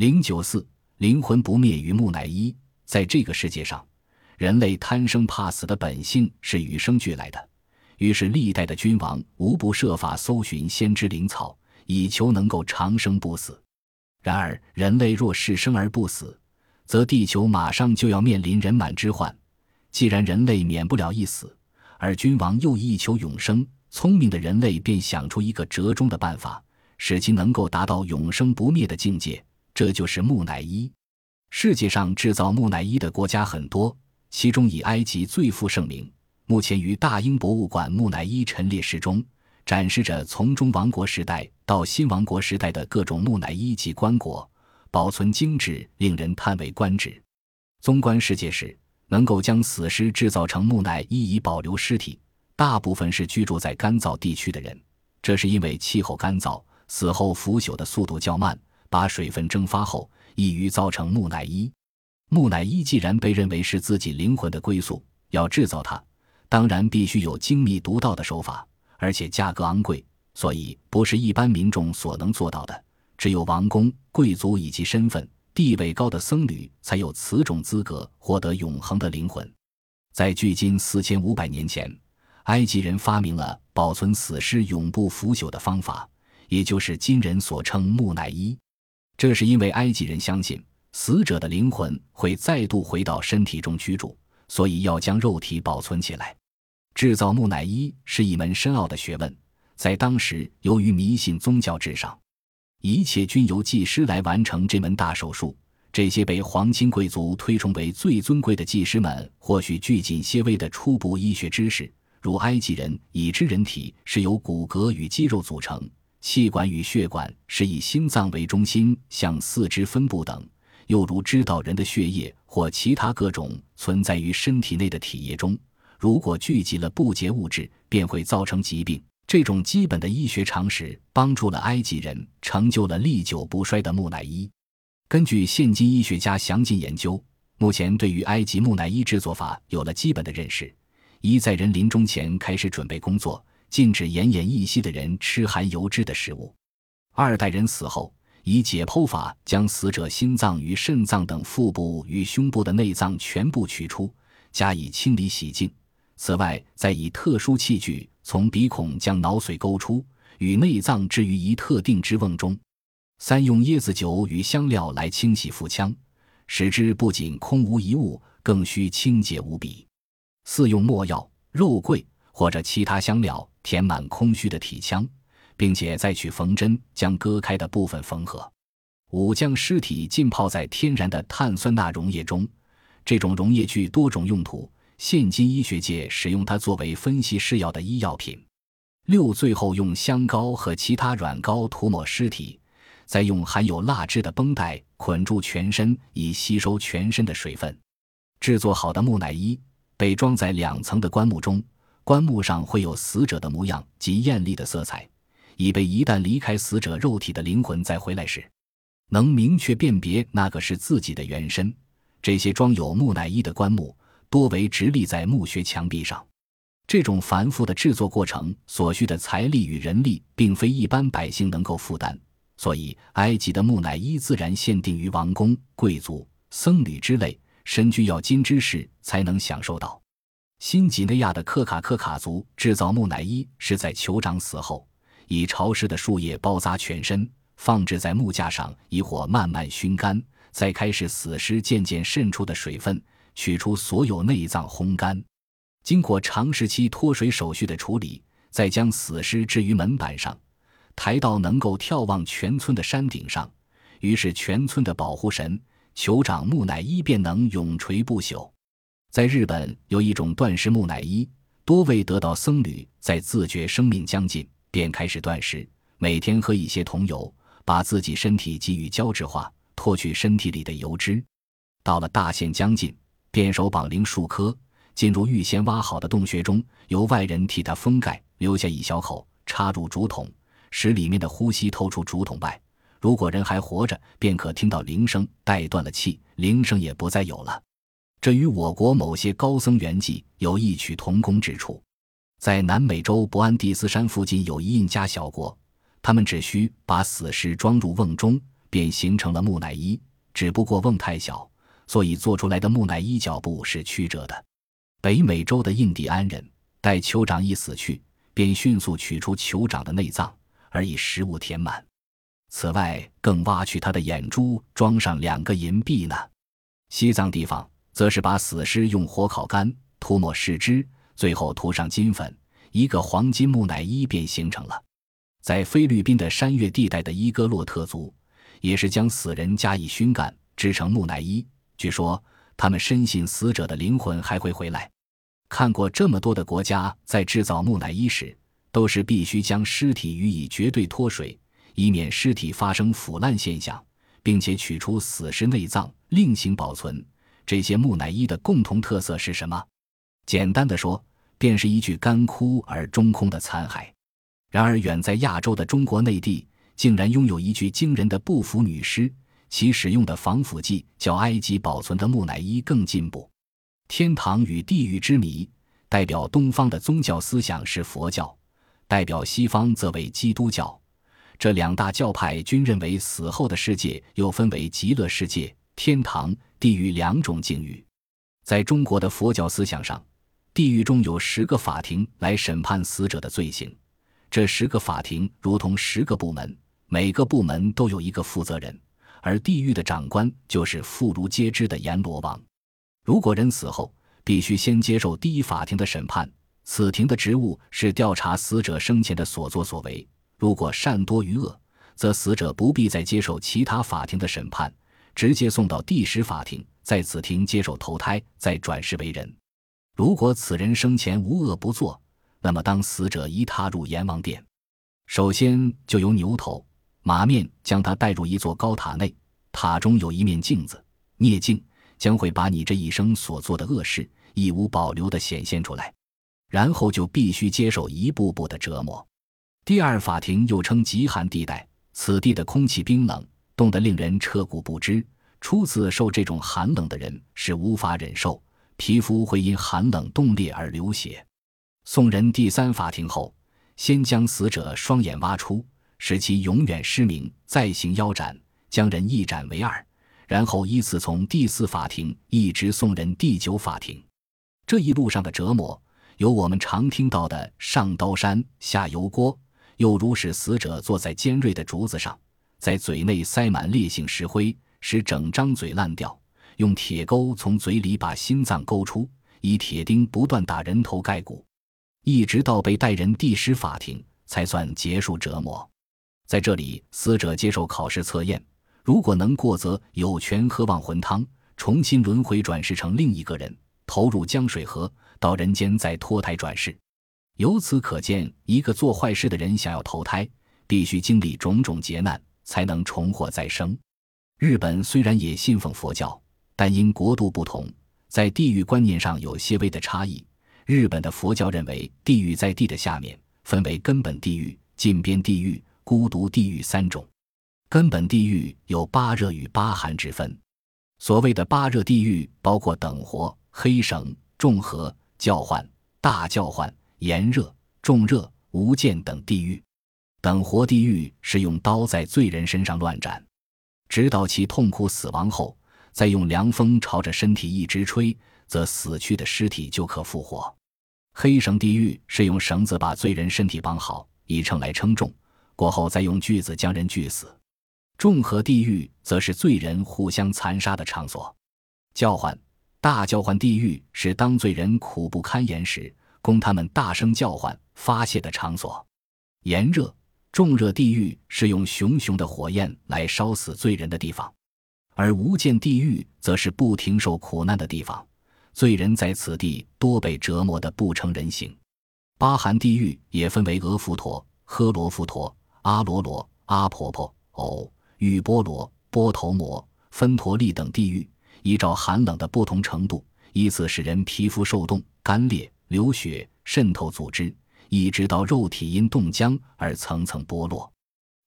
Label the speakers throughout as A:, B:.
A: 零九四灵魂不灭与木乃伊，在这个世界上，人类贪生怕死的本性是与生俱来的。于是，历代的君王无不设法搜寻先知灵草，以求能够长生不死。然而，人类若是生而不死，则地球马上就要面临人满之患。既然人类免不了一死，而君王又一求永生，聪明的人类便想出一个折中的办法，使其能够达到永生不灭的境界。这就是木乃伊。世界上制造木乃伊的国家很多，其中以埃及最负盛名。目前于大英博物馆木乃伊陈列室中，展示着从中王国时代到新王国时代的各种木乃伊及棺椁，保存精致，令人叹为观止。纵观世界史。能够将死尸制造成木乃伊以保留尸体，大部分是居住在干燥地区的人。这是因为气候干燥，死后腐朽的速度较慢，把水分蒸发后易于造成木乃伊。木乃伊既然被认为是自己灵魂的归宿，要制造它，当然必须有精密独到的手法，而且价格昂贵，所以不是一般民众所能做到的。只有王公、贵族以及身份。地位高的僧侣才有此种资格获得永恒的灵魂。在距今四千五百年前，埃及人发明了保存死尸永不腐朽的方法，也就是今人所称木乃伊。这是因为埃及人相信死者的灵魂会再度回到身体中居住，所以要将肉体保存起来。制造木乃伊是一门深奥的学问，在当时由于迷信宗教至上。一切均由技师来完成这门大手术。这些被皇亲贵族推崇为最尊贵的技师们，或许具仅些微的初步医学知识，如埃及人已知人体是由骨骼与肌肉组成，气管与血管是以心脏为中心向四肢分布等；又如知道人的血液或其他各种存在于身体内的体液中，如果聚集了不洁物质，便会造成疾病。这种基本的医学常识帮助了埃及人成就了历久不衰的木乃伊。根据现今医学家详尽研究，目前对于埃及木乃伊制作法有了基本的认识：一，在人临终前开始准备工作，禁止奄奄一息的人吃含油脂的食物；二，代人死后，以解剖法将死者心脏与肾脏等腹部与胸部的内脏全部取出，加以清理洗净。此外，再以特殊器具从鼻孔将脑髓勾出，与内脏置于一特定之瓮中。三用椰子酒与香料来清洗腹腔，使之不仅空无一物，更需清洁无比。四用墨药、肉桂或者其他香料填满空虚的体腔，并且再取缝针将割开的部分缝合。五将尸体浸泡在天然的碳酸钠溶液中，这种溶液具多种用途。现今医学界使用它作为分析试药的医药品。六，最后用香膏和其他软膏涂抹尸体，再用含有蜡质的绷带捆住全身，以吸收全身的水分。制作好的木乃伊被装在两层的棺木中，棺木上会有死者的模样及艳丽的色彩，以备一旦离开死者肉体的灵魂再回来时，能明确辨别那个是自己的原身。这些装有木乃伊的棺木。多为直立在墓穴墙壁上，这种繁复的制作过程所需的财力与人力，并非一般百姓能够负担，所以埃及的木乃伊自然限定于王公、贵族、僧侣之类身居要金之士才能享受到。新几内亚的克卡克卡族制造木乃伊是在酋长死后，以潮湿的树叶包扎全身，放置在木架上，以火慢慢熏干，再开始死尸渐渐渗出的水分。取出所有内脏，烘干，经过长时期脱水手续的处理，再将死尸置于门板上，抬到能够眺望全村的山顶上，于是全村的保护神酋长木乃伊便能永垂不朽。在日本有一种断食木乃伊，多位得道僧侣在自觉生命将近，便开始断食，每天喝一些桐油，把自己身体给予胶质化，脱去身体里的油脂。到了大限将近。便手绑铃数颗，进入预先挖好的洞穴中，由外人替他封盖，留下一小口，插入竹筒，使里面的呼吸透出竹筒外。如果人还活着，便可听到铃声；待断了气，铃声也不再有了。这与我国某些高僧圆寂有异曲同工之处。在南美洲伯安第斯山附近有一印加小国，他们只需把死尸装入瓮中，便形成了木乃伊。只不过瓮太小，所以做出来的木乃伊脚部是曲折的。北美洲的印第安人待酋长一死去，便迅速取出酋长的内脏，而以食物填满。此外，更挖去他的眼珠，装上两个银币呢。西藏地方则是把死尸用火烤干，涂抹尸脂，最后涂上金粉，一个黄金木乃伊便形成了。在菲律宾的山岳地带的伊戈洛特族。也是将死人加以熏干，制成木乃伊。据说他们深信死者的灵魂还会回来。看过这么多的国家在制造木乃伊时，都是必须将尸体予以绝对脱水，以免尸体发生腐烂现象，并且取出死尸内脏另行保存。这些木乃伊的共同特色是什么？简单的说，便是一具干枯而中空的残骸。然而，远在亚洲的中国内地。竟然拥有一具惊人的不腐女尸，其使用的防腐剂较埃及保存的木乃伊更进步。天堂与地狱之谜，代表东方的宗教思想是佛教，代表西方则为基督教。这两大教派均认为死后的世界又分为极乐世界、天堂、地狱两种境遇。在中国的佛教思想上，地狱中有十个法庭来审判死者的罪行，这十个法庭如同十个部门。每个部门都有一个负责人，而地狱的长官就是妇孺皆知的阎罗王。如果人死后，必须先接受第一法庭的审判，此庭的职务是调查死者生前的所作所为。如果善多于恶，则死者不必再接受其他法庭的审判，直接送到第十法庭，在此庭接受投胎，再转世为人。如果此人生前无恶不作，那么当死者一踏入阎王殿，首先就由牛头。马面将他带入一座高塔内，塔中有一面镜子，孽镜将会把你这一生所做的恶事一无保留地显现出来，然后就必须接受一步步的折磨。第二法庭又称极寒地带，此地的空气冰冷，冻得令人彻骨不支。初次受这种寒冷的人是无法忍受，皮肤会因寒冷冻裂而流血。送人第三法庭后，先将死者双眼挖出。使其永远失明，再行腰斩，将人一斩为二，然后依次从第四法庭一直送人第九法庭。这一路上的折磨，有我们常听到的上刀山下油锅，又如使死者坐在尖锐的竹子上，在嘴内塞满烈性石灰，使整张嘴烂掉；用铁钩从嘴里把心脏勾出，以铁钉不断打人头盖骨，一直到被带人地师法庭才算结束折磨。在这里，死者接受考试测验，如果能过，则有权喝忘魂汤，重新轮回转世成另一个人，投入江水河，到人间再脱胎转世。由此可见，一个做坏事的人想要投胎，必须经历种种劫难，才能重获再生。日本虽然也信奉佛教，但因国度不同，在地狱观念上有些微的差异。日本的佛教认为，地狱在地的下面，分为根本地狱、近边地狱。孤独地狱三种，根本地狱有八热与八寒之分。所谓的八热地狱，包括等活、黑绳、众和、叫唤、大叫唤、炎热、重热、无间等地狱。等活地狱是用刀在罪人身上乱斩，直到其痛苦死亡后，再用凉风朝着身体一直吹，则死去的尸体就可复活。黑绳地狱是用绳子把罪人身体绑好，以称来称重。过后再用锯子将人锯死，众和地狱则是罪人互相残杀的场所。叫唤大叫唤地狱是当罪人苦不堪言时，供他们大声叫唤发泄的场所。炎热重热地狱是用熊熊的火焰来烧死罪人的地方，而无间地狱则是不停受苦难的地方，罪人在此地多被折磨得不成人形。八寒地狱也分为俄浮陀、诃罗浮陀。阿罗罗、阿婆婆、藕、玉波罗、波头摩、芬陀利等地狱，依照寒冷的不同程度，依次使人皮肤受冻、干裂、流血、渗透组织，一直到肉体因冻僵而层层剥落。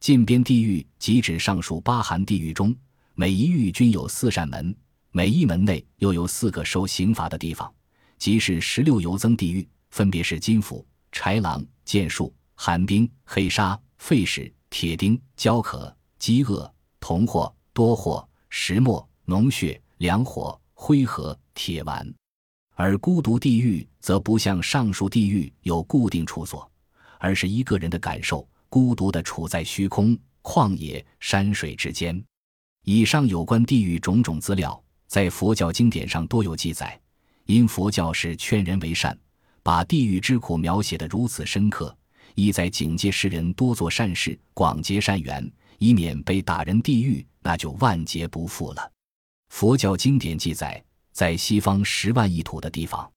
A: 近边地狱即指上述八寒地狱中，每一狱均有四扇门，每一门内又有四个受刑罚的地方，即是十六游增地狱，分别是金斧、豺狼、剑术、寒冰、黑沙。废石、铁钉、焦渴、饥饿、铜货、多货、石墨、脓血、凉火、灰河、铁丸。而孤独地狱则不像上述地狱有固定处所，而是一个人的感受，孤独地处在虚空、旷野、山水之间。以上有关地狱种种资料，在佛教经典上多有记载。因佛教是劝人为善，把地狱之苦描写得如此深刻，意在警戒世人多做善事，广结善缘，以免被打人地狱，那就万劫不复了。佛教经典记载，在西方十万亿土的地方，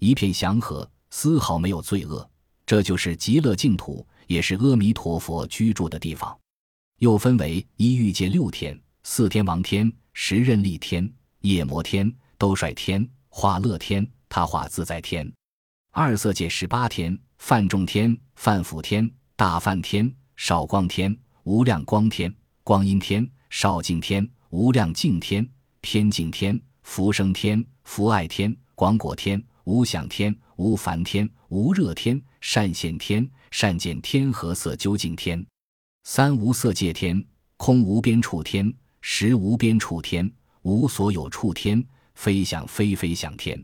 A: 一片祥和，丝毫没有罪恶，这就是极乐净土，也是阿弥陀佛居住的地方。又分为一欲界六天、四天王天、十任力天、夜摩天、兜率天。化乐天、他化自在天，二色界十八天：梵众天、梵辅天、大梵天、少光天、无量光天、光阴天、少净天、无量净天、偏净天、福生天、福爱天、广果天、无想天、无烦天、无热天、善现天、善见天和色究竟天，三无色界天、空无边处天、实无边处天、无所有处天。非想非非想天，